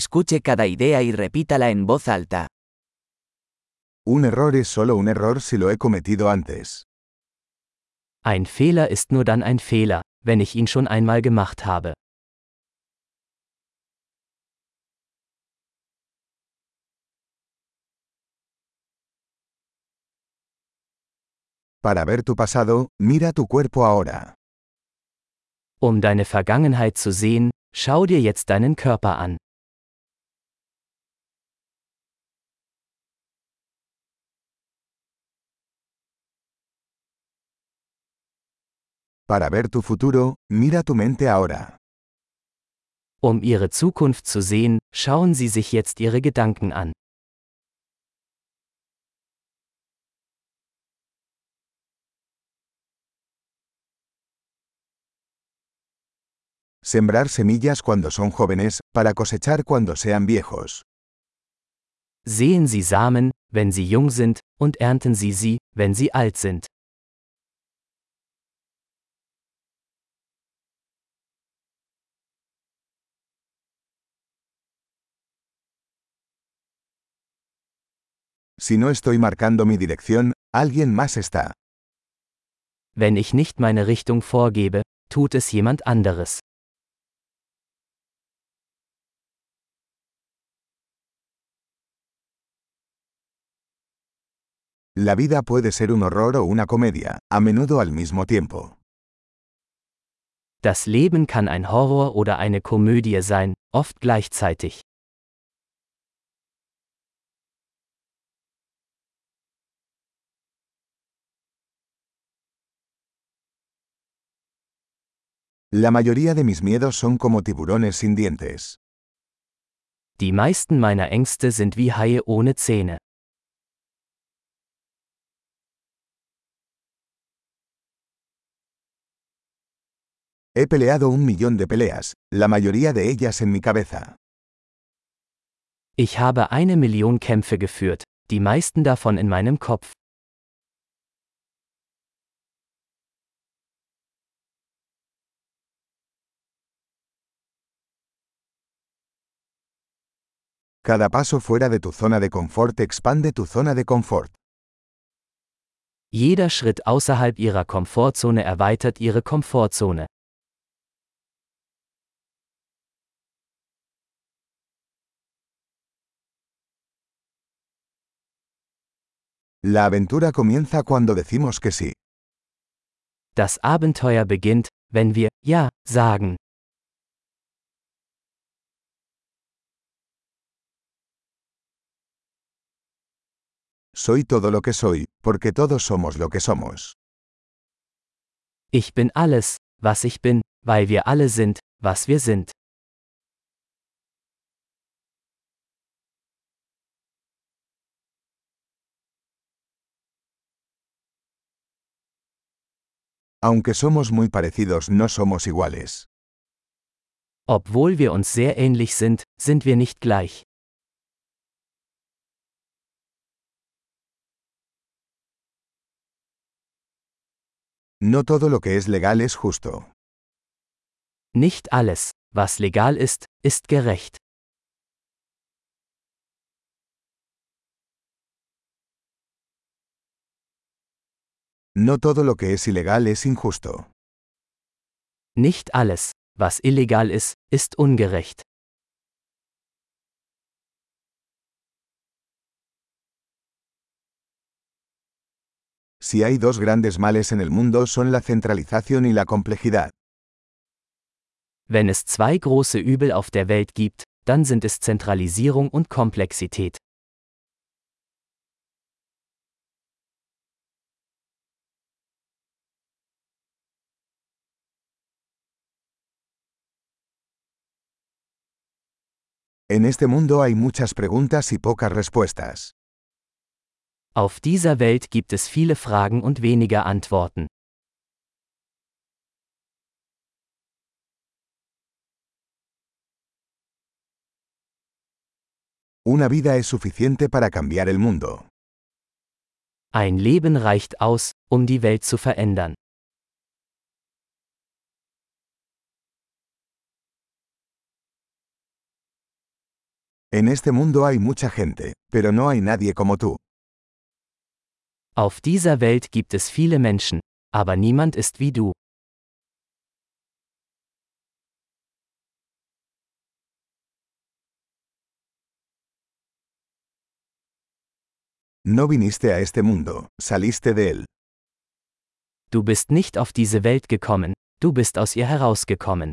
Escuche cada idea y repítala en voz alta. Un error es solo un error si lo he cometido antes. Ein Fehler ist nur dann ein Fehler, wenn ich ihn schon einmal gemacht habe. Para ver tu pasado, mira tu cuerpo ahora. Um deine Vergangenheit zu sehen, schau dir jetzt deinen Körper an. Para ver tu futuro, mira tu mente ahora. Um Ihre Zukunft zu sehen, schauen Sie sich jetzt Ihre Gedanken an. Sembrar semillas cuando son jóvenes, para cosechar cuando sean viejos. Sehen Sie Samen, wenn sie jung sind, und ernten Sie sie, wenn sie alt sind. Si no estoy marcando mi dirección, alguien más está. Wenn ich nicht meine Richtung vorgebe, tut es jemand anderes. La vida puede ser un horror o una comedia, a menudo al mismo tiempo. Das Leben kann ein Horror oder eine Komödie sein, oft gleichzeitig. La mayoría de mis miedos son como tiburones sin dientes. Die meisten meiner Ängste sind wie Haie ohne Zähne. He peleado un millón de peleas, la mayoría de ellas en mi cabeza. Ich habe eine Million Kämpfe geführt, die meisten davon in meinem Kopf. Cada paso fuera de tu zona de confort expande tu zona de confort. Jeder Schritt außerhalb Ihrer Komfortzone erweitert Ihre Komfortzone. La aventura comienza cuando decimos que sí. Das Abenteuer beginnt, wenn wir Ja sagen. Soy todo lo que soy, porque todos somos lo que somos. Ich bin alles, was ich bin, weil wir alle sind, was wir sind. Aunque somos muy parecidos, no somos iguales. Obwohl wir uns sehr ähnlich sind, sind wir nicht gleich. No todo lo que es legal es justo. Nicht alles, was legal ist, ist gerecht. No todo lo que es ilegal es injusto. Nicht alles, was illegal ist, ist ungerecht. Si hay dos grandes males en el mundo son la centralización y la complejidad. Wenn es zwei große Übel auf der Welt gibt, dann sind es Zentralisierung und Komplexität. En este mundo hay muchas preguntas y pocas respuestas. Auf dieser Welt gibt es viele Fragen und weniger Antworten. Una vida es suficiente para cambiar el mundo. Ein Leben reicht aus, um die Welt zu verändern. En este mundo hay mucha gente, pero no hay nadie como tú. Auf dieser Welt gibt es viele Menschen, aber niemand ist wie du. No viniste a este mundo, saliste de él. Du bist nicht auf diese Welt gekommen, du bist aus ihr herausgekommen.